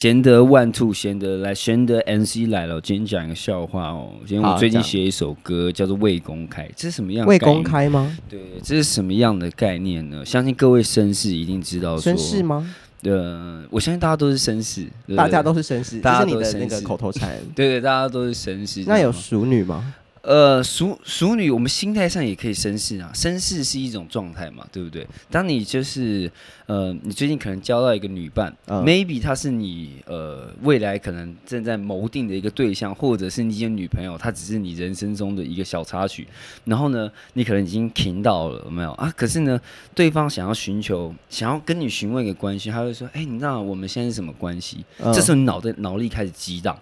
贤德 One Two，贤德来，贤德 MC 来了。我今天讲一个笑话哦。今天我最近写一首歌，叫做《未公开》，这是什么样的？未公开吗？对，这是什么样的概念呢？相信各位绅士一定知道。绅士吗？呃，我相信大家都是绅士，大家都是绅士，大家都是你的那个口头禅。对对，大家都是绅士。那有熟女吗？呃，熟熟女，我们心态上也可以绅士啊，绅士是一种状态嘛，对不对？当你就是呃，你最近可能交到一个女伴，嗯，maybe 她是你呃未来可能正在谋定的一个对象，或者是你有女朋友，她只是你人生中的一个小插曲。然后呢，你可能已经停到了有没有啊？可是呢，对方想要寻求，想要跟你询问一个关系，他会说：“哎，你知道我们现在是什么关系？”嗯，这时候你脑袋脑力开始激荡，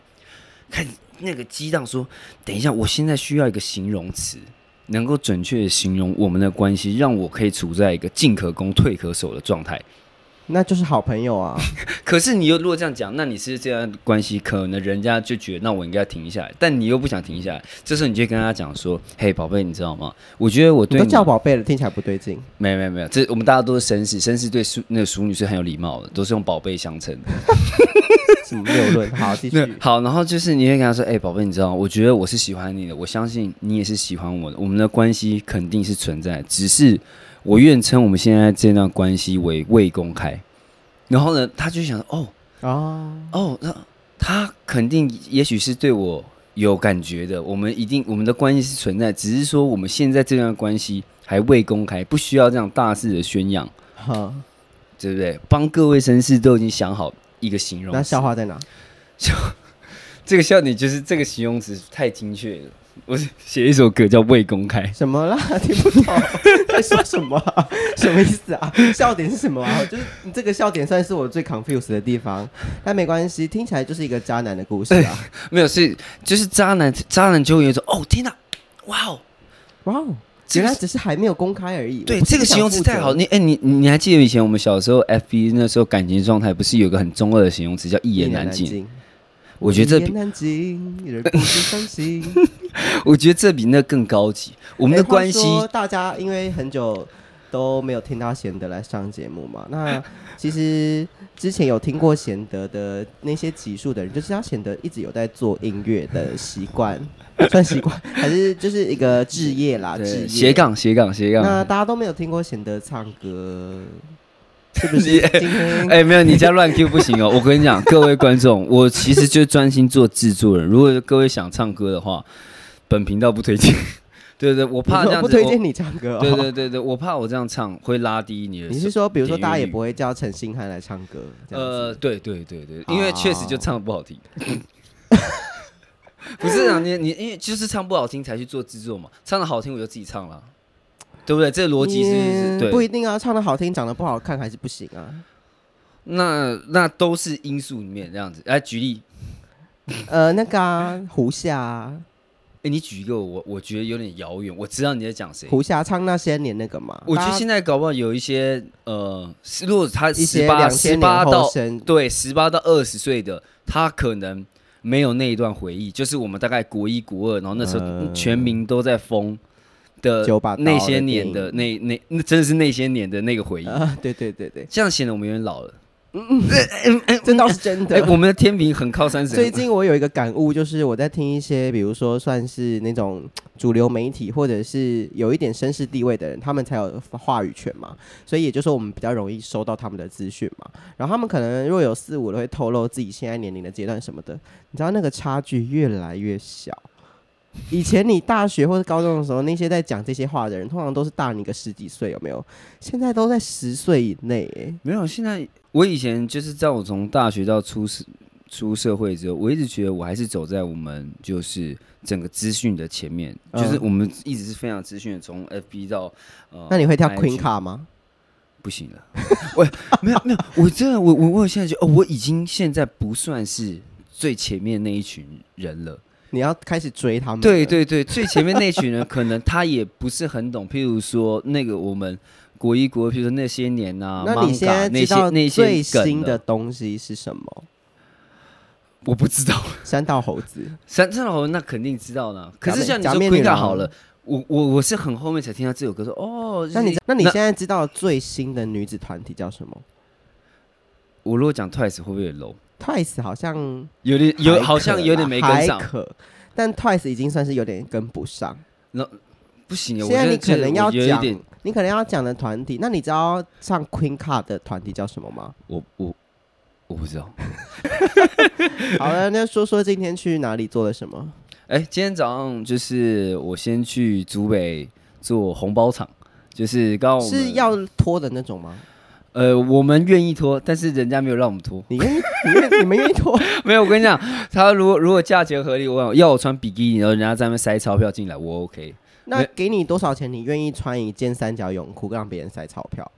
开始。那个激荡说：“等一下，我现在需要一个形容词，能够准确的形容我们的关系，让我可以处在一个进可攻、退可守的状态。那就是好朋友啊。可是你又如果这样讲，那你是这样关系，可能人家就觉得那我应该停下来，但你又不想停下来。这时候你就跟他讲说：‘嘿，宝贝，你知道吗？我觉得我对你都叫宝贝了，听起来不对劲。’没有没有没有，这我们大家都是绅士，绅士对淑那个淑女是很有礼貌的，都是用宝贝相称的。”什么谬论？好，继续。好，然后就是你会跟他说：“哎、欸，宝贝，你知道？我觉得我是喜欢你的，我相信你也是喜欢我的，我们的关系肯定是存在，只是我愿称我们现在这段关系为未公开。”然后呢，他就想：“哦，哦，哦，那他肯定也许是对我有感觉的，我们一定我们的关系是存在，只是说我们现在这段关系还未公开，不需要这样大肆的宣扬，哈，对不对？帮各位绅士都已经想好。”一个形容，那笑话在哪？笑，这个笑点就是这个形容词太精确了。我写一首歌叫《未公开》，什么啦？听不懂 在说什么、啊？什么意思啊？笑点是什么啊？就是你这个笑点算是我最 confused 的地方，但没关系，听起来就是一个渣男的故事啊。欸、没有，是就是渣男，渣男就会有一种哦，天哪，哇哦，哇哦。原来只是还没有公开而已。对，这个形容词太好。你哎，你你还记得以前我们小时候 FB 那时候感情状态不是有个很中二的形容词叫一言难尽？我觉得这比 我觉得这比那更高级。我们的关系，大家因为很久都没有听到贤德来上节目嘛，那其实之前有听过贤德的那些集数的人，就知道贤德一直有在做音乐的习惯。算习惯还是就是一个置业啦，职业斜杠斜杠斜杠。那大家都没有听过贤德唱歌，是不是？哎、欸，没有，你家乱 Q 不行哦。我跟你讲，各位观众，我其实就专心做制作人。如果各位想唱歌的话，本频道不推荐。对对，我怕这样子，不推荐你唱歌、哦。对对对对，我怕我这样唱会拉低你的。你是说，比如说大家也不会叫陈星汉来唱歌？呃，对对对对，因为确实就唱的不好听。不是啊，你你因为就是唱不好听才去做制作嘛，唱的好听我就自己唱了，对不对？这个逻辑是，是对，不一定啊，唱的好听长得不好看还是不行啊。那那都是因素里面这样子。来举例，呃，那个啊，胡夏啊，哎，你举一个我我觉得有点遥远，我知道你在讲谁。胡夏唱那些年那个嘛，我觉得现在搞不好有一些呃，如果他十八十八到对十八到二十岁的，他可能。没有那一段回忆，就是我们大概国一、国二，然后那时候全民都在疯的那些年的那那那真的是那些年的那个回忆。啊、对对对对，这样显得我们有点老了。嗯嗯嗯，这倒是真的。哎我们的天平很靠三十。最近我有一个感悟，就是我在听一些，比如说算是那种主流媒体，或者是有一点绅士地位的人，他们才有话语权嘛。所以也就是说，我们比较容易收到他们的资讯嘛。然后他们可能若有似无的会透露自己现在年龄的阶段什么的，你知道那个差距越来越小。以前你大学或者高中的时候，那些在讲这些话的人，通常都是大你个十几岁，有没有？现在都在十岁以内，哎，没有。现在我以前就是在我从大学到出社出社会之后，我一直觉得我还是走在我们就是整个资讯的前面，嗯、就是我们一直是非常资讯的，从 FB 到呃，那你会跳 Queen 卡吗？不行了，我没有没有，我真的我我我现在就哦，我已经现在不算是最前面那一群人了。你要开始追他们？对对对，最前面那群人可能他也不是很懂。譬如说，那个我们国一国，譬如说那些年啊，那你现在知道那些最新的东西是什么？我不知道。三道猴子，三道猴子那肯定知道了。可是像你说 Queen 好了，我我我是很后面才听到这首歌，说哦，那你那你现在知道最新的女子团体叫什么？我如果讲 Twice 会不会有 low？Twice 好像有点有，好像有点没跟上。可，但 Twice 已经算是有点跟不上。那不行，现在你可能要讲，你可能要讲的团体，那你知道唱 Queen Card 的团体叫什么吗？我我我不知道。好了，那说说今天去哪里做了什么？哎、欸，今天早上就是我先去竹北做红包场，就是刚刚是要拖的那种吗？呃，我们愿意拖，但是人家没有让我们拖。你愿意？你愿？你们愿意拖？没有，我跟你讲，他如果如果价钱合理，我要我穿比基尼，然后人家在那边塞钞票进来，我 OK。那给你多少钱？你愿意穿一件三角泳裤让别人塞钞票？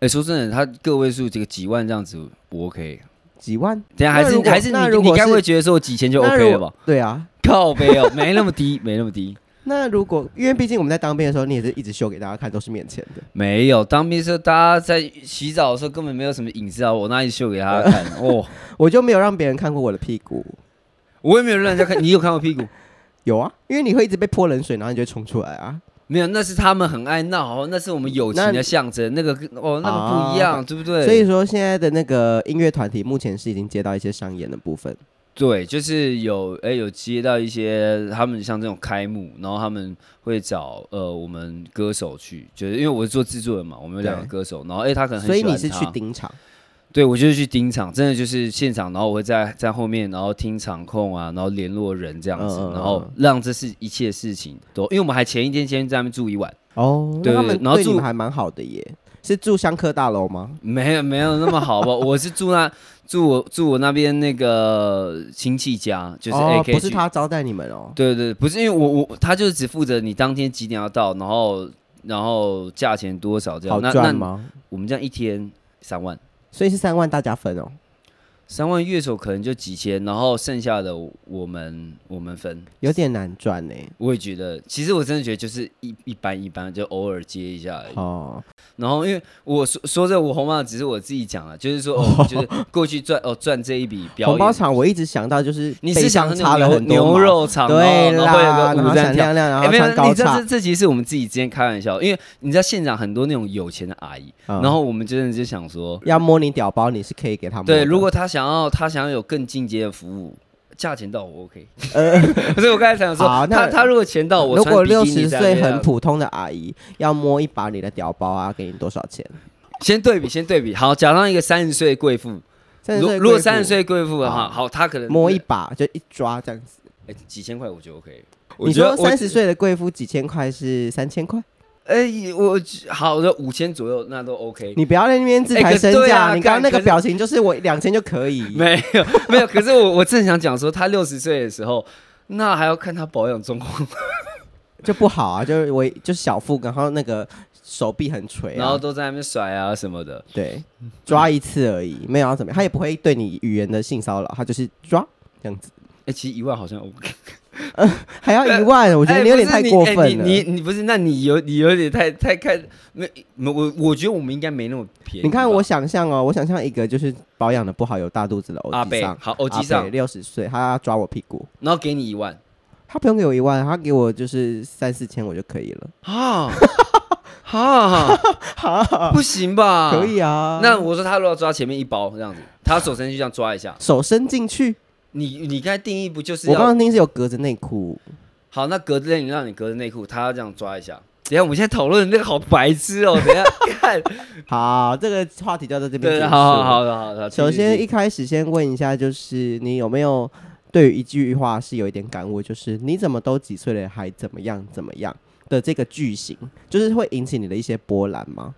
哎、欸，说真的，他个位数这个几万这样子，我 OK。几万？等下还是还是你你该不会觉得说我几千就 OK 了吧？对啊，靠背哦，没那么低，没那么低。那如果因为毕竟我们在当兵的时候，你也是一直秀给大家看，都是面前的。没有当兵的时候，大家在洗澡的时候根本没有什么隐私啊，我哪里秀给大家看？哦，我就没有让别人看过我的屁股，我也没有让人家看。你有看过屁股？有啊，因为你会一直被泼冷水，然后你就会冲出来啊。没有，那是他们很爱闹，那是我们友情的象征。那，那个哦，那个不一样，啊、对不对？所以说，现在的那个音乐团体目前是已经接到一些商演的部分。对，就是有哎，有接到一些他们像这种开幕，然后他们会找呃我们歌手去，就是因为我是做制作人嘛，我们有两个歌手，然后哎他可能很喜欢他，所以你是去盯场。对，我就是去盯场，真的就是现场，然后我会在在后面，然后听场控啊，然后联络人这样子，嗯、然后让这是一切事情都，因为我们还前一天先在那边住一晚哦，对，然后住还蛮好的耶，是住香客大楼吗？没有没有那么好吧，我是住那住我住我那边那个亲戚家，就是 AK、哦、不是他招待你们哦，对对，不是因为我我他就是只负责你当天几点要到，然后然后价钱多少这样，好赚吗？我们这样一天三万。所以是三万大家分哦，三万乐手可能就几千，然后剩下的我们我们分，有点难赚呢。我也觉得，其实我真的觉得就是一一般一般，就偶尔接一下而已。哦。然后，因为我说说这我红包只是我自己讲了，就是说，哦，就是过去赚哦赚这一笔表演。红包场我一直想到就是你是想插了很牛肉场，对啦，然后闪亮亮，然后穿高叉。你这这这其实是我们自己之间开玩笑，因为你知道现场很多那种有钱的阿姨，然后我们真的就想说，要摸你屌包，你是可以给他们。对，如果他想要他想要有更进阶的服务。价钱到我 OK，呃，所以我刚才想说，好，那他他如果钱到我，如果六十岁很普通的阿姨要摸一把你的屌包啊，给你多少钱？先对比，先对比。好，假装一个三十岁贵妇，如如果三十岁贵妇的话，好，他可能摸一把就一抓这样子，哎，几千块我就 OK。你说三十岁的贵妇几千块是三千块？哎、欸，我好的五千左右，那都 OK。你不要在那边自抬身价，欸啊、你刚刚那个表情就是我两千就可以。没有没有，可是我我正想讲说，他六十岁的时候，那还要看他保养状况，就不好啊，就是我就是小腹，然后那个手臂很垂，啊，然后都在那边甩啊什么的。对，抓一次而已，没有要怎么样，他也不会对你语言的性骚扰，他就是抓这样子。哎、欸，其实一万好像 OK。呃，还要一万，我觉得你有点太过分了。欸、你你，你不是？那你有你有点太太看没？我我觉得我们应该没那么便宜。你看，我想象哦，我想象一个就是保养的不好、有大肚子的欧吉桑，好欧吉桑六十岁，他要抓我屁股，然后给你一万，他不用给我一万，他给我就是三四千我就可以了。啊，哈，哈，不行吧？可以啊。那我说他如果抓前面一包这样子，他手伸进去这样抓一下，手伸进去。你你刚才定义不就是？我刚刚听是有格子内裤。好，那格子内，你让你隔着内裤，他要这样抓一下。等下，我们现在讨论的那个好白痴哦。等下 看，好，这个话题就到这边结束。好好好的好的。首先一开始先问一下，就是你有没有对于一句话是有一点感悟，就是你怎么都几岁了还怎么样怎么样的这个句型，就是会引起你的一些波澜吗？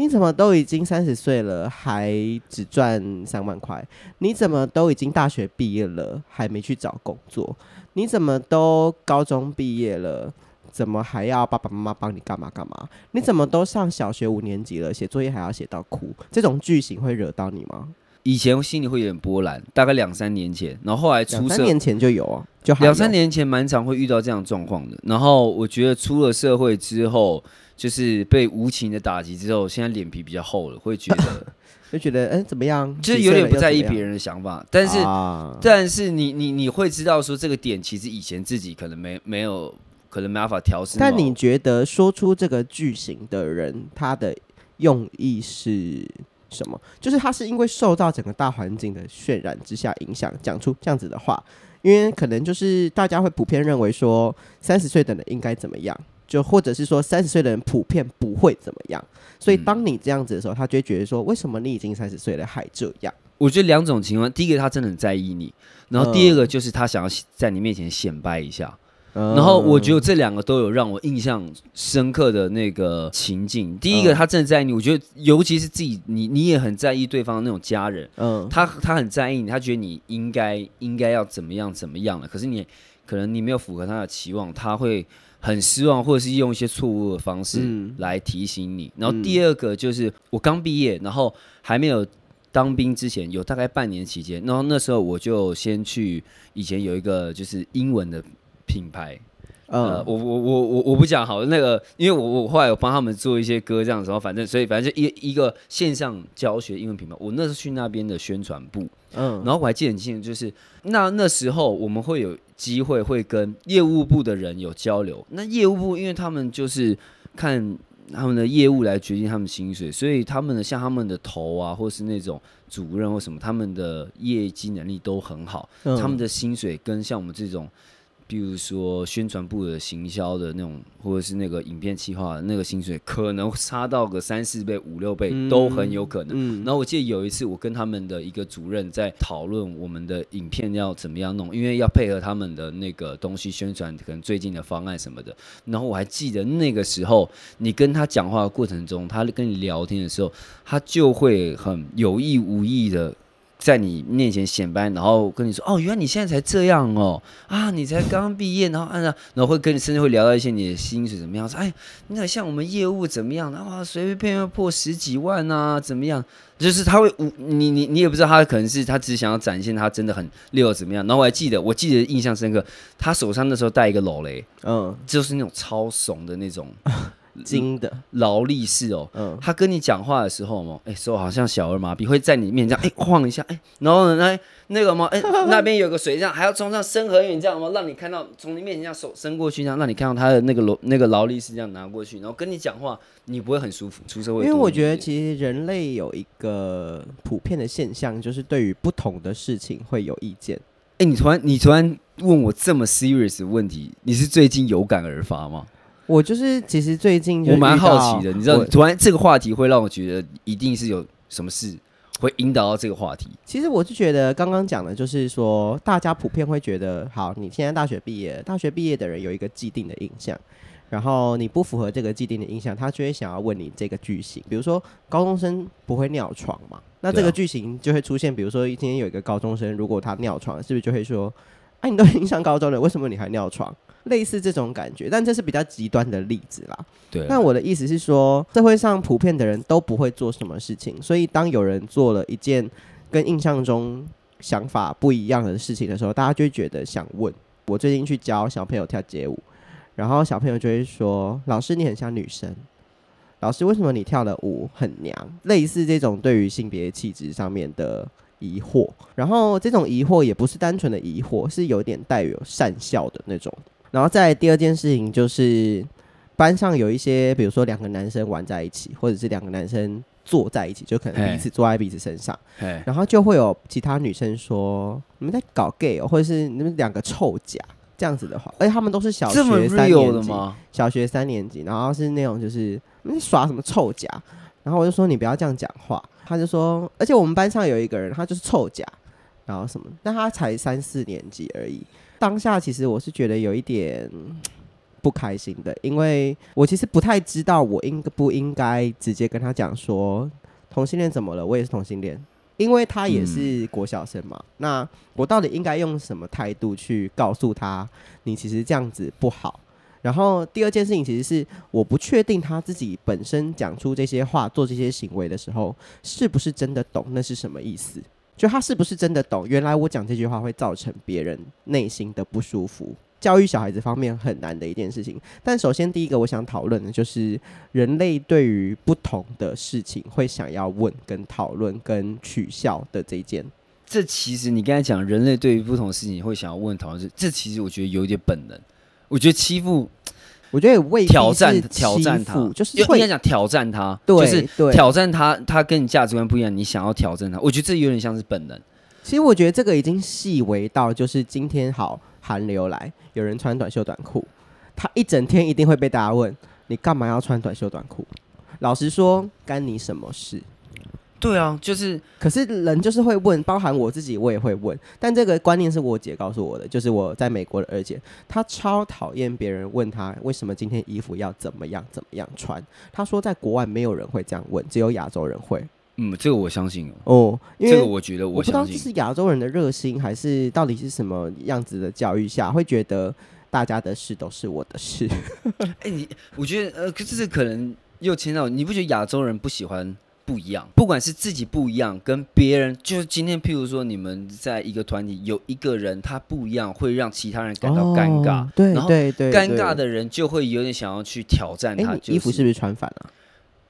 你怎么都已经三十岁了，还只赚三万块？你怎么都已经大学毕业了，还没去找工作？你怎么都高中毕业了，怎么还要爸爸妈妈帮你干嘛干嘛？你怎么都上小学五年级了，写作业还要写到哭？这种剧情会惹到你吗？以前心里会有点波澜，大概两三年前，然后后来两三年前就有啊，就两三年前蛮常会遇到这样状况的。然后我觉得出了社会之后。就是被无情的打击之后，现在脸皮比较厚了，会觉得 就觉得嗯、欸、怎么样，就是有点不在意别人的想法。但是、啊、但是你你你会知道说这个点其实以前自己可能没没有可能没办法调试。但你觉得说出这个句型的人，他的用意是什么？就是他是因为受到整个大环境的渲染之下影响，讲出这样子的话。因为可能就是大家会普遍认为说，三十岁的人应该怎么样，就或者是说三十岁的人普遍不会怎么样。所以当你这样子的时候，他就会觉得说，为什么你已经三十岁了还这样？我觉得两种情况，第一个他真的很在意你，然后第二个就是他想要在你面前显摆一下。然后我觉得这两个都有让我印象深刻的那个情境。第一个，他真的在意你，我觉得尤其是自己，你你也很在意对方的那种家人。嗯，他他很在意你，他觉得你应该应该要怎么样怎么样了。可是你可能你没有符合他的期望，他会很失望，或者是用一些错误的方式来提醒你。然后第二个就是我刚毕业，然后还没有当兵之前，有大概半年期间，然后那时候我就先去以前有一个就是英文的。品牌，呃，我我我我我不讲好那个，因为我我后来有帮他们做一些歌这样子，然后反正所以反正就一一个线上教学英文品牌，我那时候去那边的宣传部，嗯，然后我还记得很清楚，就是那那时候我们会有机会会跟业务部的人有交流，那业务部因为他们就是看他们的业务来决定他们薪水，所以他们的像他们的头啊，或是那种主任或什么，他们的业绩能力都很好，他们的薪水跟像我们这种。比如说宣传部的行销的那种，或者是那个影片企划的那个薪水，可能差到个三四倍、五六倍都很有可能。嗯，然后我记得有一次，我跟他们的一个主任在讨论我们的影片要怎么样弄，因为要配合他们的那个东西宣传，可能最近的方案什么的。然后我还记得那个时候，你跟他讲话的过程中，他跟你聊天的时候，他就会很有意无意的。在你面前显摆，然后跟你说：“哦，原来你现在才这样哦，啊，你才刚毕业，然后按照，然后会跟你甚至会聊到一些你的薪水怎么样？说，哎，那像我们业务怎么样？哇，随随便便破十几万啊，怎么样？就是他会，你你你也不知道他可能是他只想要展现他真的很溜怎么样？然后我还记得，我记得印象深刻，他手上那时候戴一个劳雷，嗯，就是那种超怂的那种。”金的劳力士哦，嗯，他跟你讲话的时候嘛，哎、欸，手好像小儿麻痹，会在你面前哎、欸、晃一下，哎、欸，然后呢，那那个嘛，哎、欸，那边有个水，这样还要从上伸很远，这样嘛，让你看到从你面前这样手伸过去，这样让你看到他的那个劳那个劳力士这样拿过去，然后跟你讲话，你不会很舒服。出社会，因为我觉得其实人类有一个普遍的现象，就是对于不同的事情会有意见。哎、欸，你突然你突然问我这么 serious 的问题，你是最近有感而发吗？我就是，其实最近我蛮好奇的，你知道，突然这个话题会让我觉得一定是有什么事会引导到这个话题。其实我是觉得刚刚讲的，就是说大家普遍会觉得，好，你现在大学毕业，大学毕业的人有一个既定的印象，然后你不符合这个既定的印象，他就会想要问你这个句型，比如说高中生不会尿床嘛，那这个句型就会出现，比如说今天有一个高中生，如果他尿床，是不是就会说，哎，你都已经上高中了，为什么你还尿床？类似这种感觉，但这是比较极端的例子啦。对，那我的意思是说，社会上普遍的人都不会做什么事情，所以当有人做了一件跟印象中想法不一样的事情的时候，大家就会觉得想问。我最近去教小朋友跳街舞，然后小朋友就会说：“老师，你很像女生。”老师，为什么你跳的舞很娘？类似这种对于性别气质上面的疑惑，然后这种疑惑也不是单纯的疑惑，是有点带有善笑的那种。然后再第二件事情就是，班上有一些，比如说两个男生玩在一起，或者是两个男生坐在一起，就可能彼此坐在彼此身上，然后就会有其他女生说：“你们在搞 gay 哦，或者是你们两个臭甲这样子的话。”而且他们都是小学三年级，小学三年级，然后是那种就是你耍什么臭甲，然后我就说你不要这样讲话，他就说，而且我们班上有一个人，他就是臭甲，然后什么，但他才三四年级而已。当下其实我是觉得有一点 不开心的，因为我其实不太知道我应不应该直接跟他讲说同性恋怎么了，我也是同性恋，因为他也是国小生嘛。嗯、那我到底应该用什么态度去告诉他，你其实这样子不好？然后第二件事情其实是我不确定他自己本身讲出这些话、做这些行为的时候，是不是真的懂那是什么意思。就他是不是真的懂？原来我讲这句话会造成别人内心的不舒服。教育小孩子方面很难的一件事情。但首先第一个我想讨论的就是人类对于不同的事情会想要问、跟讨论、跟取笑的这一件。这其实你刚才讲人类对于不同的事情会想要问、讨论，这这其实我觉得有点本能。我觉得欺负我觉得也未挑战挑战他，就是应该讲挑战他，对就是挑战他，他跟你价值观不一样，你想要挑战他，我觉得这有点像是本能。其实我觉得这个已经细微到，就是今天好寒流来，有人穿短袖短裤，他一整天一定会被大家问，你干嘛要穿短袖短裤？老实说，干你什么事？对啊，就是，可是人就是会问，包含我自己，我也会问。但这个观念是我姐告诉我的，就是我在美国的二姐，她超讨厌别人问她为什么今天衣服要怎么样怎么样穿。她说在国外没有人会这样问，只有亚洲人会。嗯，这个我相信哦。哦，因为这个我觉得我，我不知道这是亚洲人的热心，还是到底是什么样子的教育下会觉得大家的事都是我的事。哎、欸，你我觉得呃，可是可能又牵到，你不觉得亚洲人不喜欢？不一样，不管是自己不一样，跟别人，就是今天，譬如说你们在一个团体，有一个人他不一样，会让其他人感到尴尬。哦、对，然后尴尬的人就会有点想要去挑战他。就是欸、衣服是不是穿反了？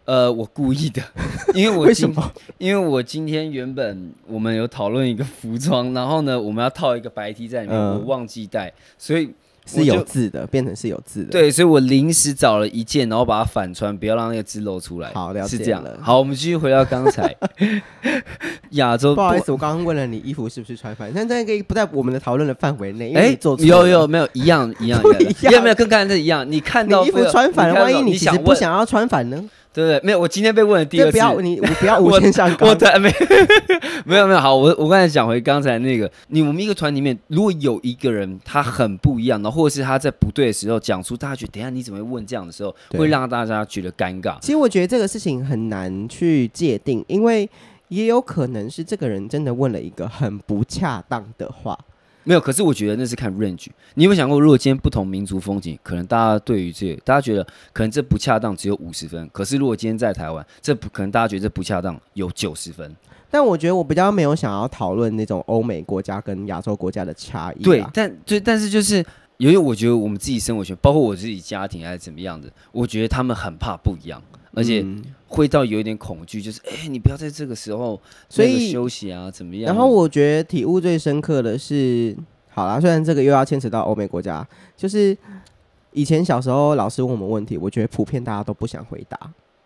呃，我故意的，因为我今为什么？因为我今天原本我们有讨论一个服装，然后呢，我们要套一个白 T 在里面，嗯、我忘记带，所以。是有字的，变成是有字的。对，所以我临时找了一件，然后把它反穿，不要让那个字露出来。好，了解了。是这样。好，我们继续回到刚才。亚洲，不好意思，我刚刚问了你衣服是不是穿反，但这个不在我们的讨论的范围内。哎，有有没有一样一样一样？有 没有跟刚才一样？你看到衣服穿反了，万一你想不想要穿反呢？对不对？没有，我今天被问的第二次。不要你，我不要 无限上纲。我的没 没有没有。好，我我刚才讲回刚才那个，你我们一个团里面，如果有一个人他很不一样，然后或者是他在不对的时候讲出，大家觉得等下你怎么会问这样的时候，会让大家觉得尴尬。其实我觉得这个事情很难去界定，因为也有可能是这个人真的问了一个很不恰当的话。没有，可是我觉得那是看 range。你有没有想过，如果今天不同民族风景，可能大家对于这个，大家觉得可能这不恰当，只有五十分。可是如果今天在台湾，这不可能，大家觉得这不恰当，有九十分。但我觉得我比较没有想要讨论那种欧美国家跟亚洲国家的差异。对，但就但是就是，由于我觉得我们自己生活圈，包括我自己家庭还是怎么样的，我觉得他们很怕不一样。而且会到有一点恐惧，就是哎、欸，你不要在这个时候所以休息啊，怎么样？然后我觉得体悟最深刻的是，好啦，虽然这个又要牵扯到欧美国家，就是以前小时候老师问我们问题，我觉得普遍大家都不想回答。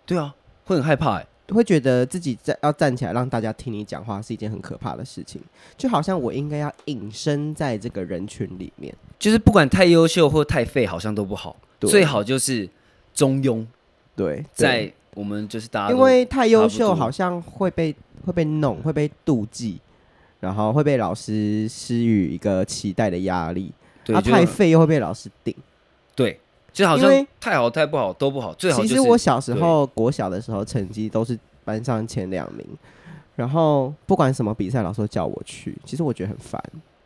对啊，会很害怕、欸，会觉得自己在要站起来让大家听你讲话是一件很可怕的事情，就好像我应该要隐身在这个人群里面，就是不管太优秀或太废，好像都不好，最好就是中庸。对，在我们就是大家，因为太优秀好像会被会被弄，会被妒忌，然后会被老师施予一个期待的压力。对，啊，太废又会被老师顶。对，就好像太好太不好都不好。最好，其实我小时候国小的时候成绩都是班上前两名，然后不管什么比赛，老师都叫我去。其实我觉得很烦。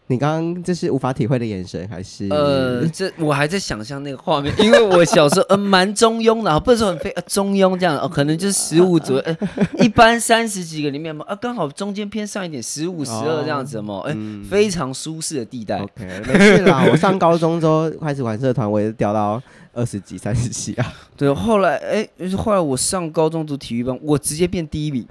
你刚刚这是无法体会的眼神，还是？呃，这我还在想象那个画面，因为我小时候呃 蛮中庸的，不是说很非呃中庸这样，哦，可能就是十五左右，呃，一般三十几个里面嘛，啊，刚好中间偏上一点，十五十二这样子嘛，哎，非常舒适的地带。OK，没事啦，我上高中之后开始玩社团，我也掉到二十几、三十几啊。对，后来哎，就是后来我上高中读体育班，我直接变第一名。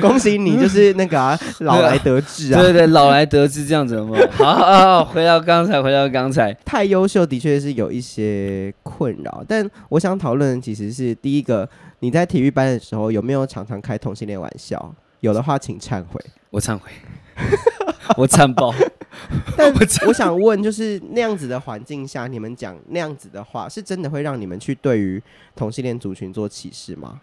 恭喜你，就是那个、啊、老来得志啊！对对对，老来得志这样子嘛。好好好，回到刚才，回到刚才，太优秀的确是有一些困扰。但我想讨论的其实是第一个，你在体育班的时候有没有常常开同性恋玩笑？有的话，请忏悔。我忏悔，我忏爆。但我想问，就是那样子的环境下，你们讲那样子的话，是真的会让你们去对于同性恋族群做歧视吗？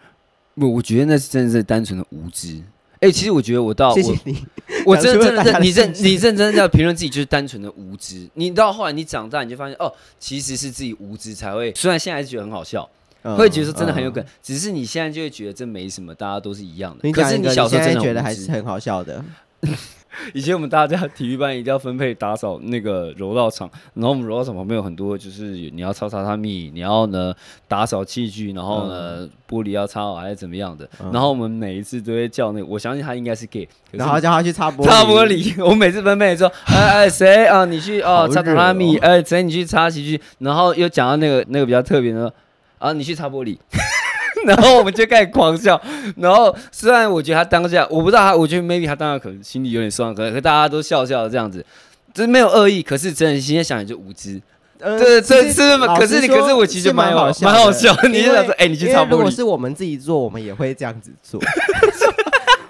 我我觉得那是真的是单纯的无知。哎、欸，其实我觉得我到谢谢你，我真的真的你认你认真要评论自己就是单纯的无知。你到后来你长大你就发现哦，其实是自己无知才会。虽然现在还是觉得很好笑，嗯、会觉得说真的很有梗，嗯、只是你现在就会觉得这没什么，大家都是一样的。可是你小时候真的觉得还是很好笑的。以前我们大家体育班一定要分配打扫那个柔道场，然后我们柔道场旁边有很多，就是你要擦榻榻米，你要呢打扫器具，然后呢、嗯、玻璃要擦好还是怎么样的。嗯、然后我们每一次都会叫那个，我相信他应该是 gay，然后叫他去擦玻璃。擦玻璃，我每次分配说，哎哎谁啊你去哦擦榻榻米，哎谁你去擦器具，然后又讲到那个那个比较特别的，啊你去擦玻璃。然后我们就开始狂笑，然后虽然我觉得他当下，我不知道他，我觉得 maybe 他当下可能心里有点酸，可能大家都笑笑这样子，就是没有恶意，可是真的现在想也就无知。对，这是吗？可是你，可是我其实蛮好笑，蛮好笑。你就想说，哎，你去擦玻璃。如果是我们自己做，我们也会这样子做。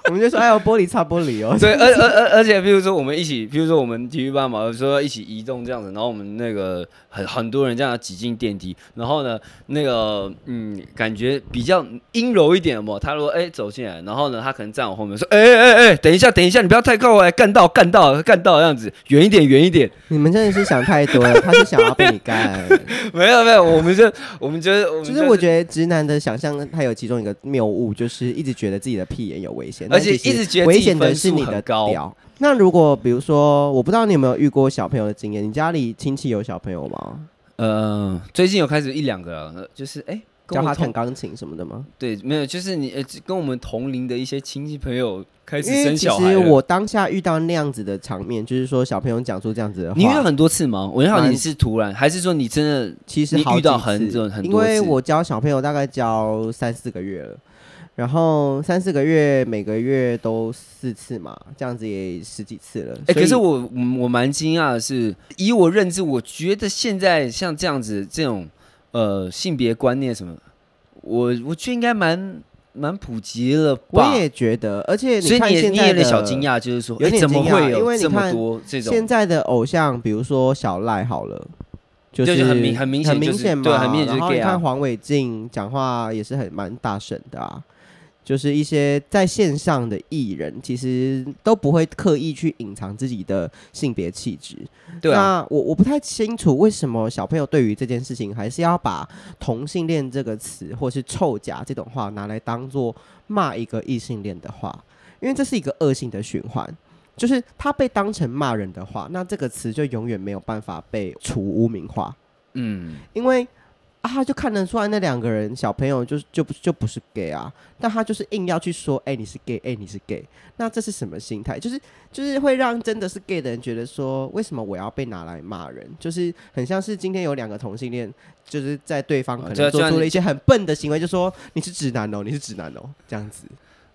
我们就说，哎呦，玻璃擦玻璃哦。对，而而而而且，比如说我们一起，比如说我们体育班嘛，说一起移动这样子，然后我们那个很很多人这样挤进电梯，然后呢，那个嗯，感觉比较阴柔一点嘛。他说，哎，走进来，然后呢，他可能站我后面说，哎哎哎，等一下，等一下，你不要太靠来，干到干到干到这样子，远一点，远一点。你们真的是想太多了，他是想要被你干。没有没有，我们就我们觉得，其实我觉得直男的想象，他有其中一个谬误，就是一直觉得自己的屁眼有危险。一直觉得危险的是你的屌。那如果比如说，我不知道你有没有遇过小朋友的经验？你家里亲戚有小朋友吗？呃，最近有开始一两个，就是哎，教他弹钢琴什么的吗？对，没有，就是你呃，跟我们同龄的一些亲戚朋友开始生小孩。其实我当下遇到那样子的场面，就是说小朋友讲出这样子的话，你遇到很多次吗？我问你是突然，还是说你真的其实遇到很多很多次？因为我教小朋友大概教三四个月了。然后三四个月，每个月都四次嘛，这样子也十几次了。哎、欸，可是我我蛮惊讶的是，以我认知，我觉得现在像这样子这种呃性别观念什么，我我觉得应该蛮蛮普及了吧。我也觉得，而且你看现在的，所以你也有点小惊讶，就是说有点惊讶，怎么会有这么多这种现在的偶像，比如说小赖好了，就是、就是很明很明显、就是、很明显嘛，对，很明显就是 gay 啊。然后你看黄伟晋讲话也是很蛮大声的啊。就是一些在线上的艺人，其实都不会刻意去隐藏自己的性别气质。对啊，那我我不太清楚为什么小朋友对于这件事情还是要把同性恋这个词，或是臭甲这种话拿来当做骂一个异性恋的话，因为这是一个恶性的循环。就是他被当成骂人的话，那这个词就永远没有办法被除污名化。嗯，因为。啊，他就看得出来那两个人小朋友就就不就不是 gay 啊，但他就是硬要去说，哎、欸，你是 gay，哎、欸，你是 gay，那这是什么心态？就是就是会让真的是 gay 的人觉得说，为什么我要被拿来骂人？就是很像是今天有两个同性恋，就是在对方可能做出了一些很笨的行为，就说你是直男哦，你是直男哦，这样子。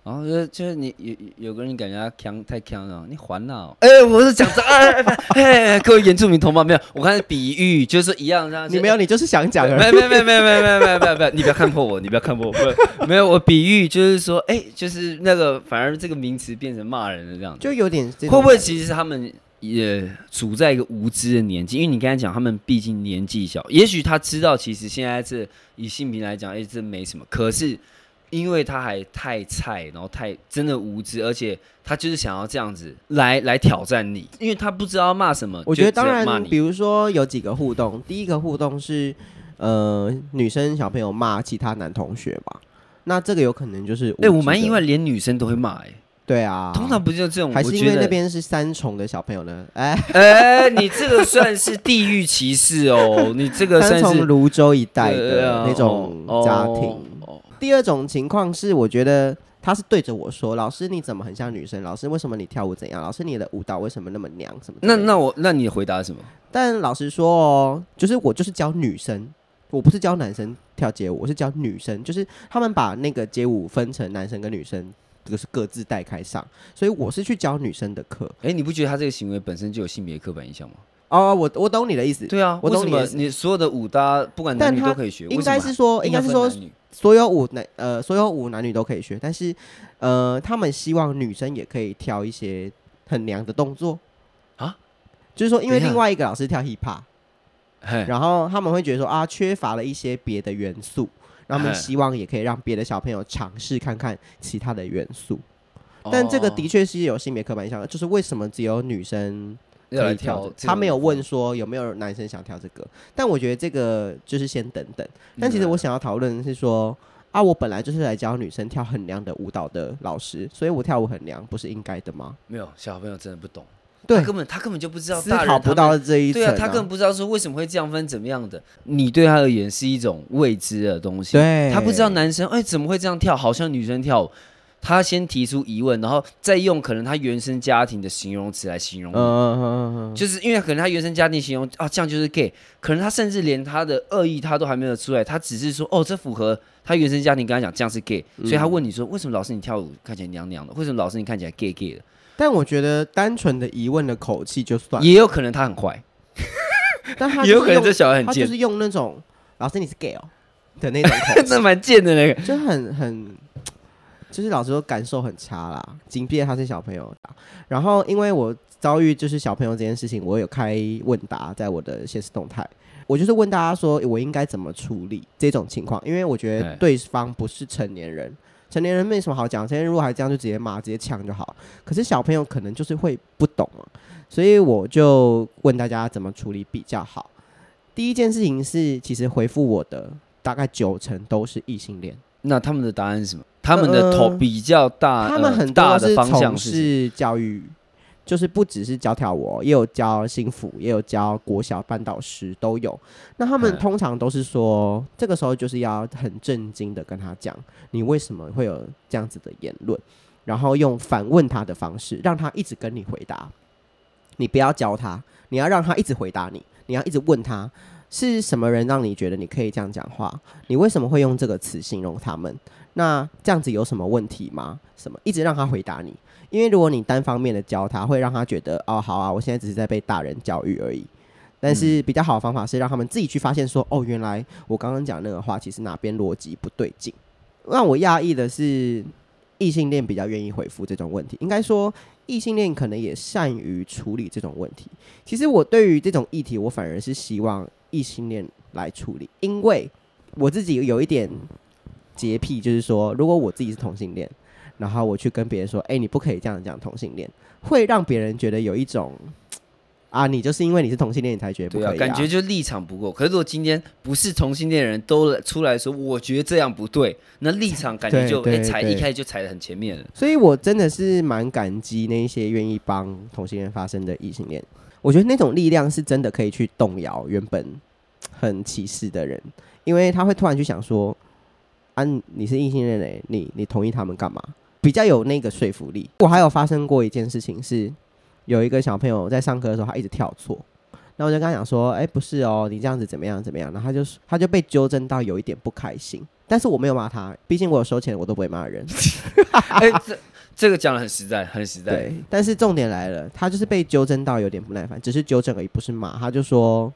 然后就就是你有有个人感觉他强太强了，你还了？哎、欸，我是讲这，哎哎，各位原住民同胞没有？我看比喻就是一样，这样。你没有，你就是想讲。没没没没没没没没有，你不要看破我，你不要看破我。不，没有，我比喻就是说，哎、欸，就是那个，反而这个名词变成骂人的这样，就有点。会不会其实他们也处在一个无知的年纪？因为你刚才讲，他们毕竟年纪小，也许他知道，其实现在这以性平来讲，哎、欸，这没什么。可是。因为他还太菜，然后太真的无知，而且他就是想要这样子来来挑战你，因为他不知道骂什么。我觉得当然，比如说有几个互动，第一个互动是呃女生小朋友骂其他男同学嘛，那这个有可能就是哎、欸，我蛮意外，连女生都会骂哎、欸。对啊，通常不就这种？还是因为那边是三重的小朋友呢？哎哎、欸，你这个算是地域歧视哦，你这个算是 三重芦洲一带的那种家庭。哦哦第二种情况是，我觉得他是对着我说：“老师，你怎么很像女生？老师，为什么你跳舞怎样？老师，你的舞蹈为什么那么娘？什么？”那那我那你回答什么？但老实说哦，就是我就是教女生，我不是教男生跳街舞，我是教女生。就是他们把那个街舞分成男生跟女生，这个是各自带开上，所以我是去教女生的课。哎、欸，你不觉得他这个行为本身就有性别刻板印象吗？哦，我我懂你的意思。对啊，我懂你的意思。你所有的舞搭，不管男女都可以学。应该是说，应该是说，所有舞男呃，所有舞男女都可以学。但是，呃，他们希望女生也可以跳一些很娘的动作啊。就是说，因为另外一个老师跳 hip hop，然后他们会觉得说啊，缺乏了一些别的元素，然后他们希望也可以让别的小朋友尝试看看其他的元素。但这个的确是有性别刻板印象的，就是为什么只有女生？可以跳，他没有问说有没有男生想跳这个，但我觉得这个就是先等等。但其实我想要讨论的是说，啊，我本来就是来教女生跳很娘的舞蹈的老师，所以我跳舞很娘，不是应该的吗？没有，小朋友真的不懂，对，根本他根本就不知道，思考不到这一层，对啊，他根本不知道说为什么会这样分怎么样的。你对他而言是一种未知的东西，对，他不知道男生哎怎么会这样跳，好像女生跳舞。他先提出疑问，然后再用可能他原生家庭的形容词来形容，嗯嗯嗯，就是因为可能他原生家庭形容啊，这样就是 gay，可能他甚至连他的恶意他都还没有出来，他只是说哦，这符合他原生家庭跟他讲这样是 gay，所以他问你说为什么老师你跳舞看起来娘娘的，为什么老师你看起来 gay gay 的？但我觉得单纯的疑问的口气就算，也有可能他很坏。但他有可能这小孩很贱，他就是用那种老师你是 gay 哦的那种口气，那蛮贱的那个，就很很，就是老师说感受很差啦。即便他是小朋友，然后因为我遭遇就是小朋友这件事情，我有开问答在我的现实动态。我就是问大家说，我应该怎么处理这种情况？因为我觉得对方不是成年人，成年人没什么好讲。成年人如果还这样，就直接骂、直接呛就好。可是小朋友可能就是会不懂嘛，所以我就问大家怎么处理比较好。第一件事情是，其实回复我的大概九成都是异性恋。那他们的答案是什么？他们的头比较大，呃、他们很大的方向是教育。就是不只是教跳舞，也有教心辅，也有教国小班导师都有。那他们通常都是说，这个时候就是要很震惊的跟他讲，你为什么会有这样子的言论，然后用反问他的方式，让他一直跟你回答。你不要教他，你要让他一直回答你，你要一直问他是什么人让你觉得你可以这样讲话？你为什么会用这个词形容他们？那这样子有什么问题吗？什么？一直让他回答你。因为如果你单方面的教他，会让他觉得哦，好啊，我现在只是在被大人教育而已。但是比较好的方法是让他们自己去发现说，哦，原来我刚刚讲那个话其实哪边逻辑不对劲。让我讶异的是，异性恋比较愿意回复这种问题。应该说，异性恋可能也善于处理这种问题。其实我对于这种议题，我反而是希望异性恋来处理，因为我自己有一点洁癖，就是说，如果我自己是同性恋。然后我去跟别人说：“哎、你不可以这样讲同性恋，会让别人觉得有一种啊，你就是因为你是同性恋，你才觉得不可以、啊。对啊，感觉就立场不够。可是如果今天不是同性恋的人都出来说，我觉得这样不对，那立场感觉就哎踩一开始就踩得很前面了。所以我真的是蛮感激那一些愿意帮同性恋发声的异性恋。我觉得那种力量是真的可以去动摇原本很歧视的人，因为他会突然去想说：啊，你是异性恋嘞，你你同意他们干嘛？”比较有那个说服力。我还有发生过一件事情，是有一个小朋友在上课的时候，他一直跳错，那我就跟他讲说：“哎，不是哦，你这样子怎么样怎么样？”然后他就他就被纠正到有一点不开心，但是我没有骂他，毕竟我有收钱，我都不会骂人。哎，这这个讲的很实在，很实在。对，但是重点来了，他就是被纠正到有点不耐烦，只是纠正而已，不是骂。他就说：“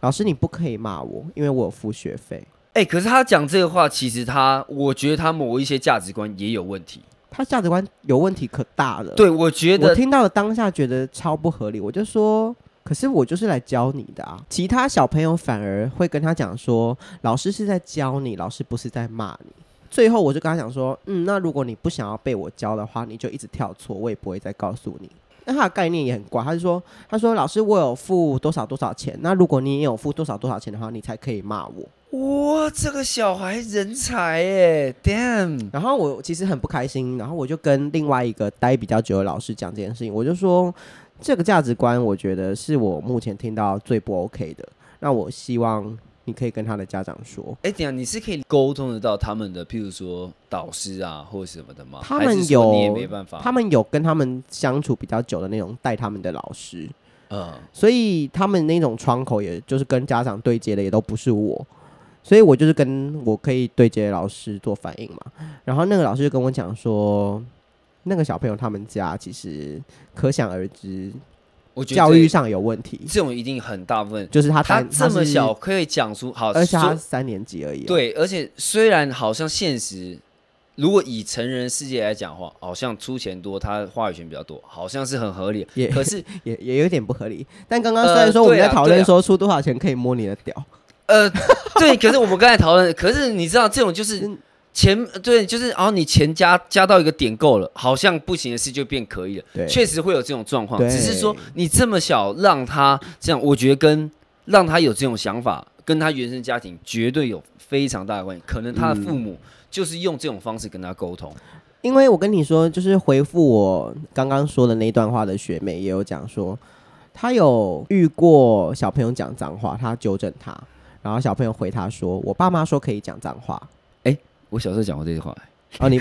老师，你不可以骂我，因为我有付学费。”哎，可是他讲这个话，其实他，我觉得他某一些价值观也有问题。他价值观有问题可大了。对，我觉得我听到了当下觉得超不合理，我就说，可是我就是来教你的啊。其他小朋友反而会跟他讲说，老师是在教你，老师不是在骂你。最后我就跟他讲说，嗯，那如果你不想要被我教的话，你就一直跳错，我也不会再告诉你。那他的概念也很怪，他就说，他说老师我有付多少多少钱，那如果你也有付多少多少钱的话，你才可以骂我。哇，这个小孩人才耶，damn！然后我其实很不开心，然后我就跟另外一个待比较久的老师讲这件事情，我就说这个价值观，我觉得是我目前听到最不 OK 的。那我希望你可以跟他的家长说，哎，等下你是可以沟通得到他们的，譬如说导师啊或者什么的吗？他们有，你也没办法，他们有跟他们相处比较久的那种带他们的老师，嗯，所以他们那种窗口，也就是跟家长对接的，也都不是我。所以我就是跟我可以对接的老师做反应嘛，然后那个老师就跟我讲说，那个小朋友他们家其实可想而知，我觉得教育上有问题，这种一定很大部分就是他他这么小可以讲出好，而且他三年级而已，对，而且虽然好像现实，如果以成人世界来讲的话，好像出钱多，他话语权比较多，好像是很合理，也可是也也有点不合理。但刚刚虽然说我们在讨论说出多少钱可以摸你的屌。呃，对，可是我们刚才讨论，可是你知道这种就是钱，对，就是然后你钱加加到一个点够了，好像不行的事就变可以了。对，确实会有这种状况，只是说你这么小让他这样，我觉得跟让他有这种想法，跟他原生家庭绝对有非常大的关系。可能他的父母就是用这种方式跟他沟通。因为我跟你说，就是回复我刚刚说的那段话的学妹也有讲说，她有遇过小朋友讲脏话，她纠正他。然后小朋友回他说：“我爸妈说可以讲脏话。”哎，我小时候讲过这句话。哦，你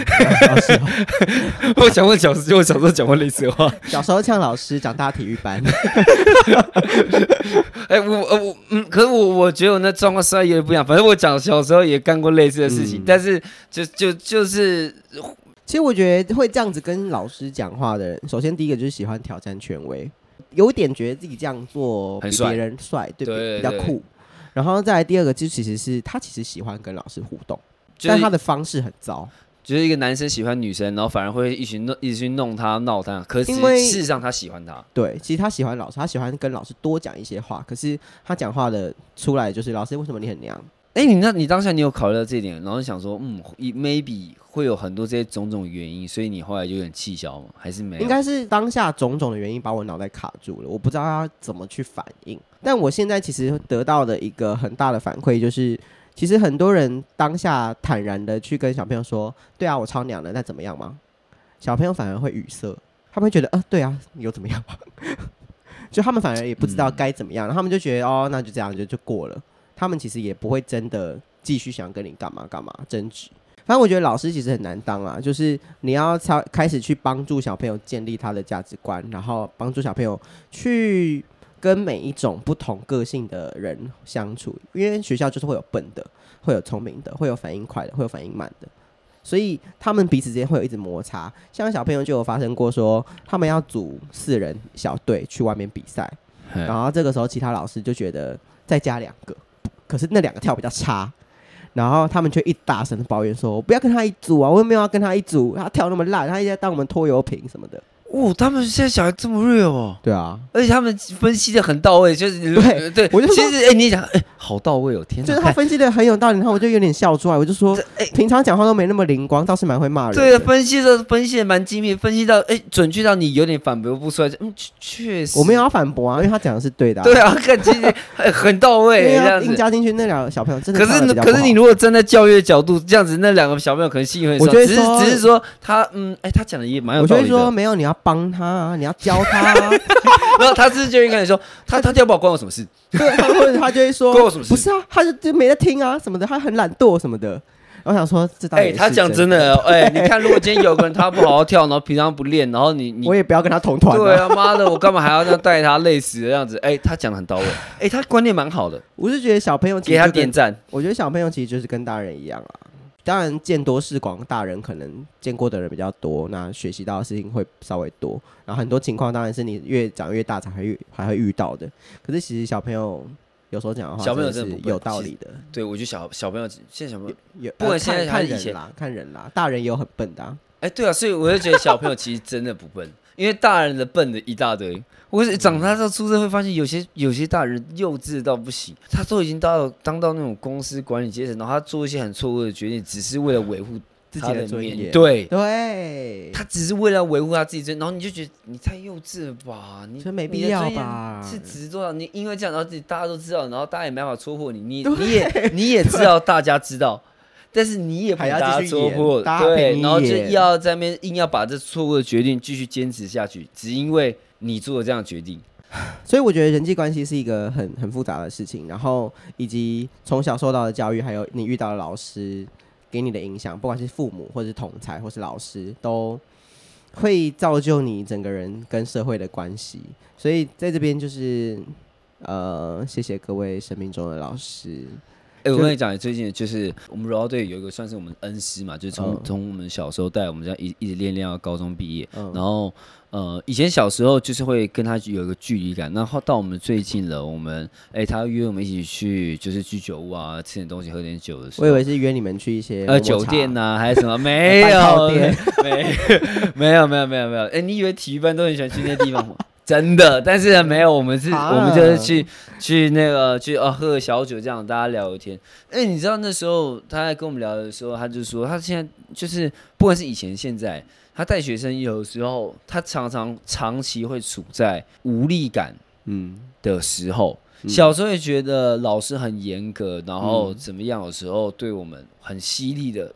我讲过小时候，我小时候讲过类似的话。小时候呛老师，长大体育班。哎，我呃我嗯，可是我我觉得我那状况实在有点不一样。反正我讲小时候也干过类似的事情，但是就就就是，其实我觉得会这样子跟老师讲话的人，首先第一个就是喜欢挑战权威。有点觉得自己这样做比别人帅，对，比较酷。然后再来第二个，就其实是他其实喜欢跟老师互动，但他的方式很糟。就是一个男生喜欢女生，然后反而会一直弄，一直去弄他、闹他。可是事实上他喜欢他。对，其实他喜欢老师，他喜欢跟老师多讲一些话。可是他讲话的出来就是老师，为什么你很娘？哎，你那，你当下你有考虑到这一点，然后想说，嗯，maybe 会有很多这些种种原因，所以你后来就有点气消吗？还是没有？应该是当下种种的原因把我脑袋卡住了，我不知道要怎么去反应。但我现在其实得到的一个很大的反馈就是。其实很多人当下坦然的去跟小朋友说：“对啊，我超娘的，那怎么样吗？”小朋友反而会语塞，他们会觉得：“呃，对啊，你又怎么样吗？” 就他们反而也不知道该怎么样，嗯、他们就觉得：“哦，那就这样就就过了。”他们其实也不会真的继续想跟你干嘛干嘛争执。反正我觉得老师其实很难当啊，就是你要开开始去帮助小朋友建立他的价值观，然后帮助小朋友去。跟每一种不同个性的人相处，因为学校就是会有笨的，会有聪明的，会有反应快的，会有反应慢的，所以他们彼此之间会有一直摩擦。像小朋友就有发生过说，他们要组四人小队去外面比赛，然后这个时候其他老师就觉得再加两个，可是那两个跳比较差，然后他们就一大声的抱怨说：“我不要跟他一组啊，我又没有要跟他一组，他跳那么烂，他一直在当我们拖油瓶什么的。”哦，他们现在小孩这么 real 哦，对啊，而且他们分析的很到位，就是对对，我就其实哎，你讲哎，好到位哦，天，就是他分析的很有道理，然后我就有点笑出来，我就说，哎，平常讲话都没那么灵光，倒是蛮会骂人。对，分析的分析的蛮精密，分析到哎，准确到你有点反驳不出来，嗯，确实，我没有要反驳啊，因为他讲的是对的。对啊，很很到位，这样硬加进去那两个小朋友真的。可是可是你如果站在教育的角度，这样子那两个小朋友可能心里会，我觉得只是只是说他嗯，哎，他讲的也蛮有道理的。我觉得说没有，你要帮他啊，你要教他，然后他是就应该说，他他跳不好关我什么事？对，或者他就会说关我什么事？不是啊，他就就没在听啊什么的，他很懒惰什么的。我想说，这哎，他讲真的，哎，你看，如果今天有个人他不好好跳，然后平常不练，然后你你我也不要跟他同团。对啊，妈的，我干嘛还要这样带他累死的样子？哎，他讲的很到位，哎，他观念蛮好的。我是觉得小朋友给他点赞，我觉得小朋友其实就是跟大人一样啊。当然见多识广，大人可能见过的人比较多，那学习到的事情会稍微多。然后很多情况当然是你越长越大才会遇还会遇到的。可是其实小朋友有时候讲的话，小朋友是有道理的。对，我觉得小小朋友现在小朋友有，不管现在看人啦，看人啦，大人也有很笨的。啊哎，对啊，所以我就觉得小朋友其实真的不笨，因为大人的笨的一大堆。我长大之后出社会发现，有些有些大人幼稚到不行，他都已经到当到那种公司管理阶层，然后他做一些很错误的决定，只是为了维护自己的尊严。对对，他只是为了维护他自己尊严，然后你就觉得你太幼稚了吧？你没必要吧？是只是做到你因为这样，然后自己大家都知道，然后大家也没办法戳破你，你 你也你也知道大家知道，但是你也不要大家戳破，对，然后就要在那边硬要把这错误的决定继续坚持下去，只因为。你做了这样决定，所以我觉得人际关系是一个很很复杂的事情。然后以及从小受到的教育，还有你遇到的老师给你的影响，不管是父母或是同侪或是老师，都会造就你整个人跟社会的关系。所以在这边就是呃，谢谢各位生命中的老师。哎，我跟你讲，最近就是我们柔道队有一个算是我们恩师嘛，就是从从我们小时候带我们这样一一直练练到高中毕业，然后。呃，以前小时候就是会跟他有一个距离感，然后到我们最近了，我们哎、欸，他约我们一起去，就是居酒屋啊，吃点东西，喝点酒的时候。我以为是约你们去一些呃酒店呐、啊，还是什么？没有，没，没有，没有，没有，没有。哎、欸，你以为体育班都很喜欢去那些地方吗？真的，但是没有，我们是，我们就是去去那个去哦，喝个小酒，这样大家聊聊天。哎、欸，你知道那时候他在跟我们聊的时候，他就说他现在就是不管是以前现在。他带学生有时候，他常常长期会处在无力感嗯的时候。嗯、小时候也觉得老师很严格，然后怎么样？有时候对我们很犀利的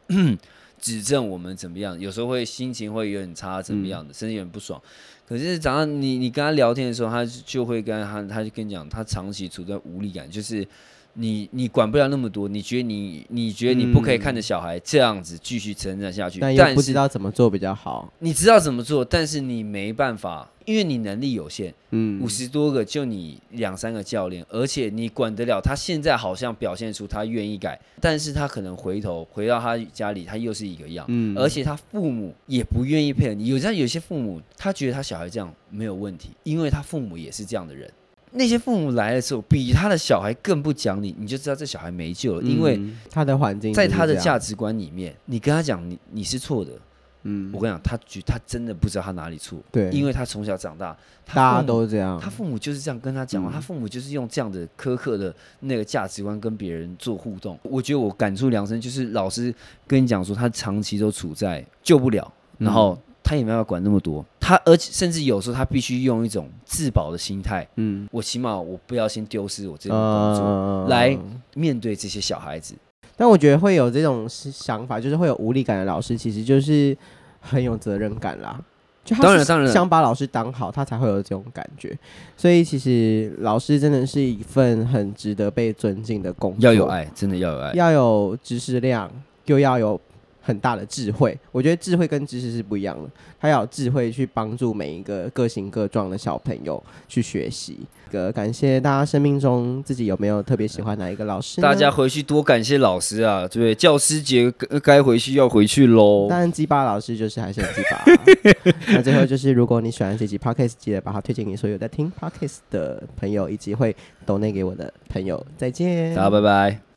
指正我们怎么样？有时候会心情会有点差，怎么样的，嗯、甚至有点不爽。可是早上你你跟他聊天的时候，他就会跟他他就跟你讲，他长期处在无力感，就是你你管不了那么多，你觉得你你觉得你不可以看着小孩这样子继续成长下去，但又不知道怎么做比较好。你知道怎么做，但是你没办法，因为你能力有限。嗯，五十多个就你两三个教练，而且你管得了他。现在好像表现出他愿意改，但是他可能回头回到他家里，他又是一个样。嗯，而且他父母也不愿意配合你。有像有些父母，他觉得他小孩这样没有问题，因为他父母也是这样的人。那些父母来的时候，比他的小孩更不讲理，你就知道这小孩没救了。因为他的环境，在他的价值观里面，你跟他讲你你是错的，嗯，我跟你讲，他觉他真的不知道他哪里错，对，因为他从小长大，大家都这样，他父母就是这样跟他讲话，他父母就是用这样的苛刻的那个价值观跟别人做互动。我觉得我感触良深，就是老师跟你讲说，他长期都处在救不了，然后。他也没办法管那么多，他而且甚至有时候他必须用一种自保的心态，嗯，我起码我不要先丢失我这种工作，呃、来面对这些小孩子。但我觉得会有这种想法，就是会有无力感的老师，其实就是很有责任感啦。就他当然当然想把老师当好，他才会有这种感觉。所以其实老师真的是一份很值得被尊敬的工作，要有爱，真的要有爱，要有知识量，又要有。很大的智慧，我觉得智慧跟知识是不一样的。他要有智慧去帮助每一个各形各状的小朋友去学习。个感谢大家生命中自己有没有特别喜欢哪一个老师？大家回去多感谢老师啊！对，教师节该回去要回去喽。当然，鸡巴老师就是还是很鸡巴、啊。那最后就是，如果你喜欢这集 Podcast，记得把它推荐给所有在听 Podcast 的朋友，以及会抖内给我的朋友。再见，大家拜拜。